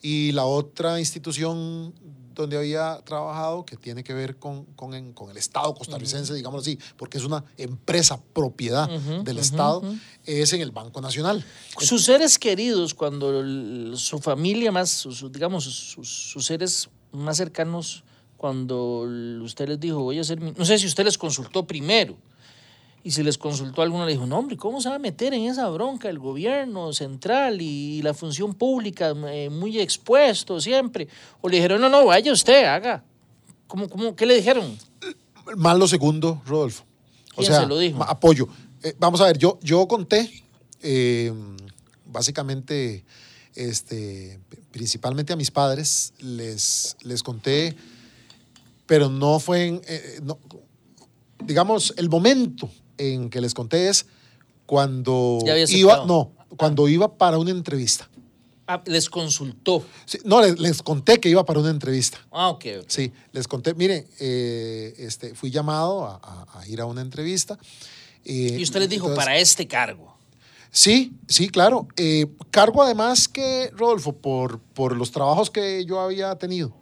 y la otra institución donde había trabajado, que tiene que ver con, con, el Estado costarricense, digámoslo así, porque es una empresa propiedad del Estado, es en el Banco Nacional. Sus seres queridos, cuando el- su familia más, sus- digamos, sus, sus seres más cercanos, cuando usted les dijo, voy a mi-", no sé si usted les consultó primero, y si les consultó alguno, le dijo, no, hombre, ¿cómo se va a meter en esa bronca el gobierno central y la función pública eh, muy expuesto siempre? O le dijeron, no, no, vaya usted, haga. ¿Cómo, cómo, ¿Qué le dijeron? Más lo segundo, Rodolfo. O ¿Quién sea, se lo dijo? apoyo. Eh, vamos a ver, yo, yo conté, eh, básicamente, este, principalmente a mis padres, les, les conté, pero no fue en, eh, no, digamos, el momento en que les conté es cuando iba, no, cuando iba para una entrevista. Ah, les consultó. Sí, no, les, les conté que iba para una entrevista. Ah, ok. Sí, les conté, mire, eh, este, fui llamado a, a- a ir a una entrevista. eh, Y usted les dijo, entonces- para este cargo. Sí, sí, claro. Eh, cargo además que, Rodolfo, por, por los trabajos que yo había tenido.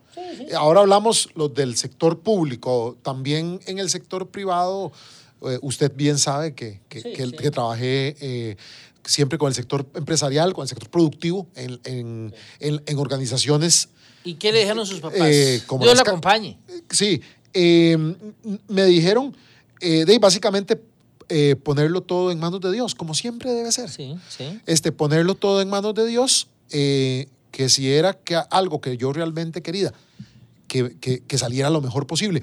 Ahora hablamos los del sector público, también en el sector privado, usted bien sabe que, que, Sí, que- sí. que trabajé eh, siempre con el sector empresarial, con el sector productivo, en, en- en- en organizaciones ¿Y qué le dijeron sus papás? Eh, como Dios ca- acompañe. Sí, eh, m- me dijeron eh, de básicamente eh, ponerlo todo en manos de Dios, como siempre debe ser. Sí, sí. Este, ponerlo todo en manos de Dios, eh, que si era que algo que yo realmente quería, que, que- que saliera lo mejor posible.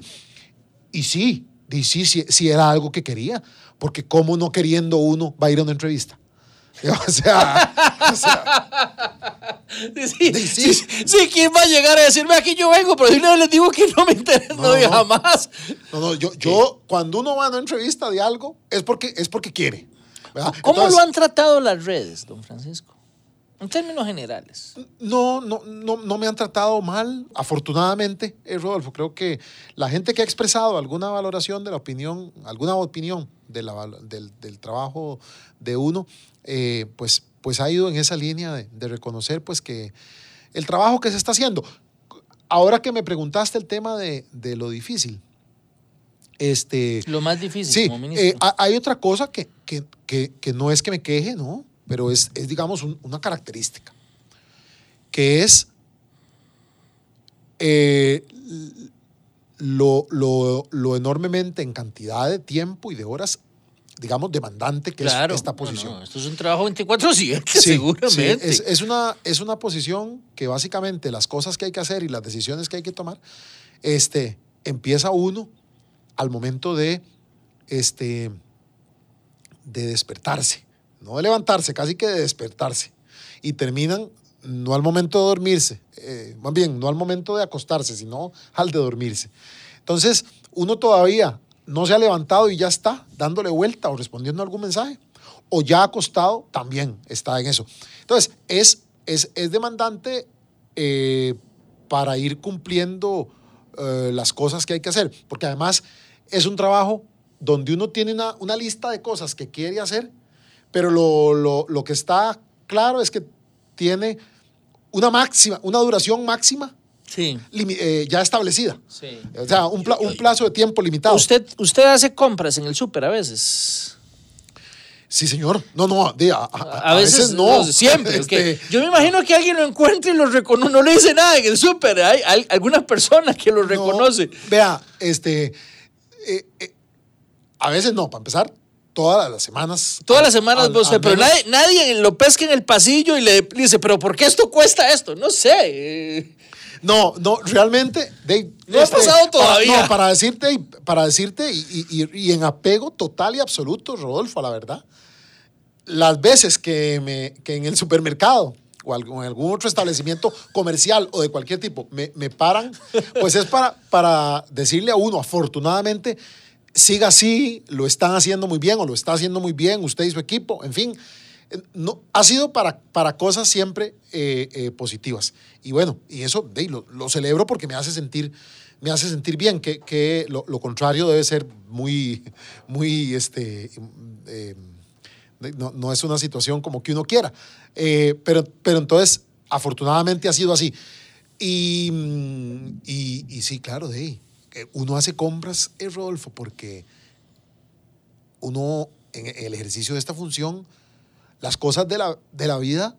Y sí, y sí, sí, sí era algo que quería, porque cómo no queriendo uno va a ir a una entrevista. O sea, o sea, Sí, Sí, sí, sí. sí, ¿quién va a llegar a decirme aquí yo vengo? Pero de una vez les digo que no me interesa, no, No, no. jamás. no, no, yo, yo cuando uno va a una entrevista de algo es porque, es porque quiere. ¿verdad? ¿Cómo Entonces, lo han tratado las redes, don Francisco? En términos generales. No, no, no, no me han tratado mal, afortunadamente, eh, Rodolfo. Creo que la gente que ha expresado alguna valoración de la opinión, alguna opinión de la val- del, del trabajo de uno, eh, pues, pues ha ido en esa línea de, de reconocer pues que el trabajo que se está haciendo. Ahora que me preguntaste el tema de, de lo difícil, este, Lo más difícil Sí, como ministro. eh, ha- hay otra cosa que, que- que- que no es que me queje, ¿no? Pero es, es digamos, un- una característica, que es eh, lo, lo- lo enormemente en cantidad de tiempo y de horas, digamos, demandante que claro. es esta no, posición. no, esto es un trabajo 24-7, Sí, seguramente. sí, es, es una, es una posición que básicamente las cosas que hay que hacer y las decisiones que hay que tomar, este, empieza uno al momento de, este, de despertarse, no de levantarse, casi que de despertarse. Y terminan no al momento de dormirse, eh, más bien, no al momento de acostarse, sino al de dormirse. Entonces, uno todavía no se ha levantado y ya está dándole vuelta o respondiendo algún mensaje. O ya acostado, también está en eso. Entonces, es, es, es demandante eh, para ir cumpliendo eh, las cosas que hay que hacer. Porque además es un trabajo donde uno tiene una, una lista de cosas que quiere hacer, pero lo, lo, lo que está claro es que tiene una máxima, una duración máxima Sí. eh, ya establecida. sí. O sea, un, pla- un plazo de tiempo limitado. ¿Usted, usted hace compras en el súper a veces. Sí, señor. No, no, a, a- A, veces, no. Siempre. Este. Yo me imagino que alguien lo encuentre y lo reconoce. No le dice nada en el súper. Hay, hay algunas personas que lo no, reconocen. vea, este. eh, eh, a veces no, para empezar, todas las semanas. Todas las semanas al- vos, al pero nadie, nadie lo pesca en el pasillo y le dice, pero ¿por qué esto cuesta esto? No sé. eh, No, no, realmente. de- No ha pasado para- todavía. no, para decirte, para decirte, y, y- y- y en apego total y absoluto, Rodolfo, a la verdad. Las veces que, me, que en el supermercado o en algún otro establecimiento comercial o de cualquier tipo me, me paran, pues es para, para decirle a uno, afortunadamente, siga así, lo están haciendo muy bien o lo está haciendo muy bien usted y su equipo, en fin. eh, No, ha sido para, para cosas siempre eh, eh, positivas. Y bueno, y eso de, lo, celebro porque me hace sentir, me hace sentir bien, que, que lo, lo contrario debe ser muy, muy, este, no, no es una situación como que uno quiera. Pero, pero entonces, afortunadamente ha sido así. Y, mm, y, sí, claro, de uno hace compras, eh, Rodolfo, porque uno, en el ejercicio de esta función, las cosas de la, de la vida,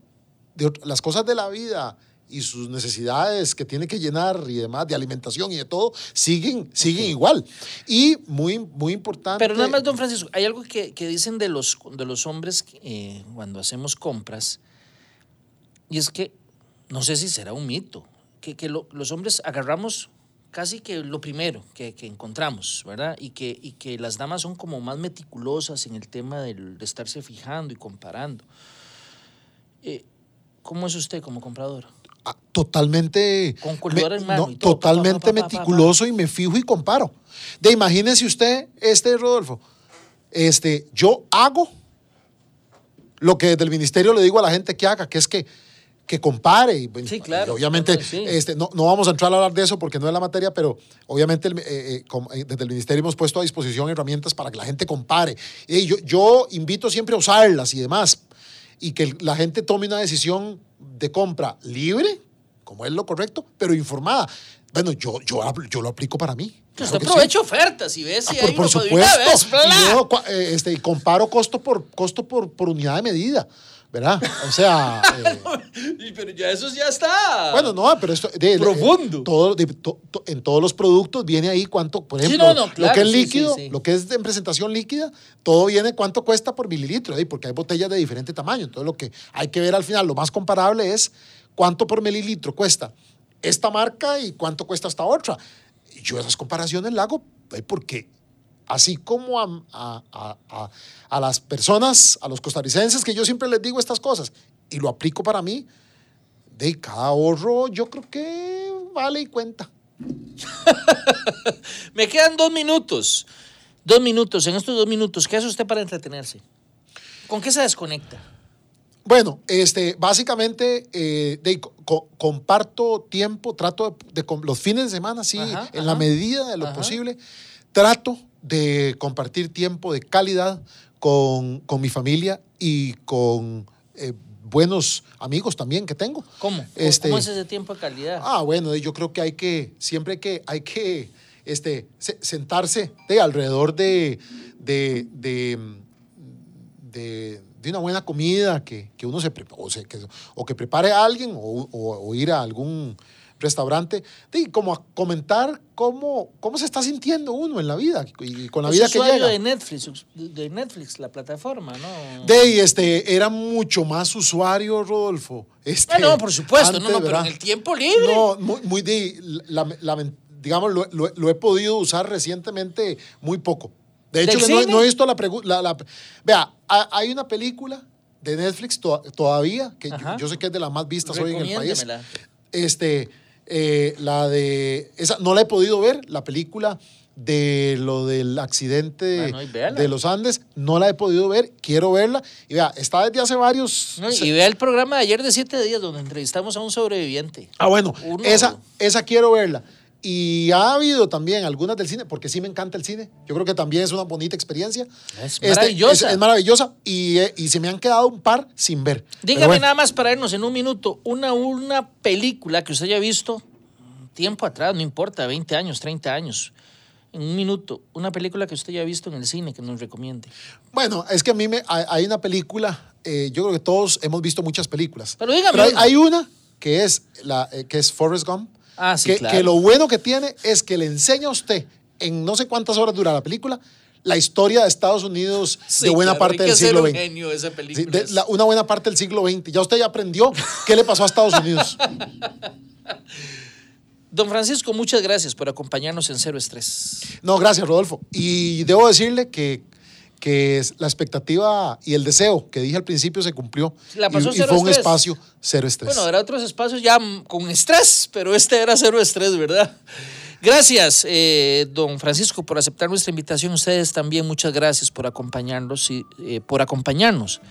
de las cosas de la vida y sus necesidades que tiene que llenar y demás, de alimentación y de todo, siguen, siguen igual. Y muy, muy importante. Pero nada más, don Francisco, hay algo que, que dicen de los, de los hombres eh, cuando hacemos compras, y es que, no sé si será un mito, que, que lo- los hombres agarramos casi que lo primero que, que encontramos, ¿verdad? Y que, y que las damas son como más meticulosas en el tema del- de estarse fijando y comparando. Eh, ¿Cómo es usted como comprador? Ah, totalmente Con colgador en mano no, y todo, totalmente pa, pa, pa, pa. meticuloso y me fijo y comparo. De imagínese usted, este Rodolfo, este, yo hago lo que desde el ministerio le digo a la gente que haga, que es que, que compare. Y, Sí, claro. y obviamente, No, no, sí. este, no, no vamos a entrar a hablar de eso porque no es la materia, pero obviamente el, eh, eh, eh, desde el ministerio hemos puesto a disposición herramientas para que la gente compare. Y yo, yo invito siempre a usarlas y demás, y que la gente tome una decisión de compra libre, como es lo correcto, pero informada. Bueno, yo, yo, yo lo aplico para mí. Pues claro sí. aprovecha ofertas y ves si Ah, por, hay por uno de supuesto. vez, Y yo, eh, este, comparo costo por costo por, por unidad de medida, ¿verdad? O sea, eh, Pero ya eso ya está. bueno, no, pero esto de- de- Profundo. todo, de- to- to- en todos los productos viene ahí cuánto, por Sí, ejemplo, no, no, lo que es sí, líquido, sí, sí. lo que es en presentación líquida, todo viene cuánto cuesta por mililitro, ¿eh? porque hay botellas de diferente tamaño. Entonces, lo que hay que ver al final, lo más comparable es ¿cuánto por mililitro cuesta esta marca y cuánto cuesta esta otra? Yo esas comparaciones las hago eh, porque así como a, a- a- a- las personas, a los costarricenses, que yo siempre les digo estas cosas y lo aplico para mí, de cada ahorro yo creo que vale y cuenta. Me quedan dos minutos. Dos minutos. En estos dos minutos, ¿qué hace usted para entretenerse? ¿Con qué se desconecta? Bueno, este, básicamente eh, de- co- co- comparto tiempo, trato de, los fines de semana, sí, Ajá, en la medida de lo Ajá. posible, trato de compartir tiempo de calidad con, con mi familia y con eh, buenos amigos también que tengo. ¿Cómo? Este- ¿Cómo es ese tiempo de calidad? Ah, bueno, yo creo que hay que, siempre hay que, hay que este, se- sentarse de alrededor de, de, de, de- de una buena comida que, que uno se o, se- que, o que prepare a alguien o, o- o ir a algún restaurante y como a comentar cómo, cómo se está sintiendo uno en la vida y con la Es vida que llega. de Netflix, de Netflix, la plataforma, ¿no? De este, era mucho más usuario, Rodolfo. Este, no, por supuesto, no, antes, no, pero en el tiempo libre. No, muy, muy de, la- la- digamos, lo, lo- lo he podido usar recientemente muy poco. De hecho, ¿Del que no, no he visto la pregunta. vea, ha- hay una película de Netflix to- todavía, que yo, yo sé que es de las más vistas hoy en el país. Este, eh, la de. Esa no la he podido ver, la película de lo del accidente Bueno, véala. de los Andes, no la he podido ver, quiero verla. Y vea, está desde hace varios. No, y vea el programa de ayer de siete días donde entrevistamos a un sobreviviente. Ah, bueno, Uno. esa, esa quiero verla. Y ha habido también algunas del cine, porque sí me encanta el cine. Yo creo que también es una bonita experiencia. Es Este, maravillosa. es, es maravillosa y, eh, y se me han quedado un par sin ver. Pero Dígame bueno, nada más para irnos en un minuto, una, una película que usted haya visto tiempo atrás, no importa, 20 años, 30 años. En un minuto, una película que usted haya visto en el cine que nos recomiende. Bueno, es que a mí me, hay, hay una película, eh, yo creo que todos hemos visto muchas películas. Pero dígame hay, una. hay una que es, la, eh, que es Forrest Gump. Ah, sí, que, claro. que lo bueno que tiene es que le enseña a usted, en no sé cuántas horas dura la película, la historia de Estados Unidos de buena parte del siglo XX. esa Sí, de la- una buena parte del siglo XX. Ya usted ya aprendió qué le pasó a Estados Unidos. Don Francisco, muchas gracias por acompañarnos en Cero Estrés. No, gracias, Rodolfo. Y debo decirle que, que es- la expectativa y el deseo que dije al principio se cumplió. La pasó y, y fue un estrés. espacio cero estrés. Bueno, habrá otros espacios ya con estrés, pero este era cero estrés, ¿verdad? Gracias, eh, don Francisco, por aceptar nuestra invitación. Ustedes también, muchas gracias por acompañarnos y eh, por acompañarnos.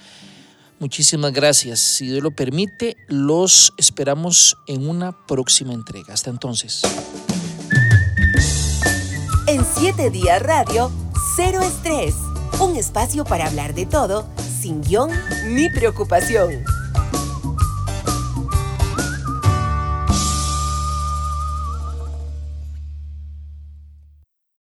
Muchísimas gracias. Si Dios lo permite, los esperamos en una próxima entrega. Hasta entonces. En 7 días radio, cero estrés. Un espacio para hablar de todo, sin guion ni preocupación.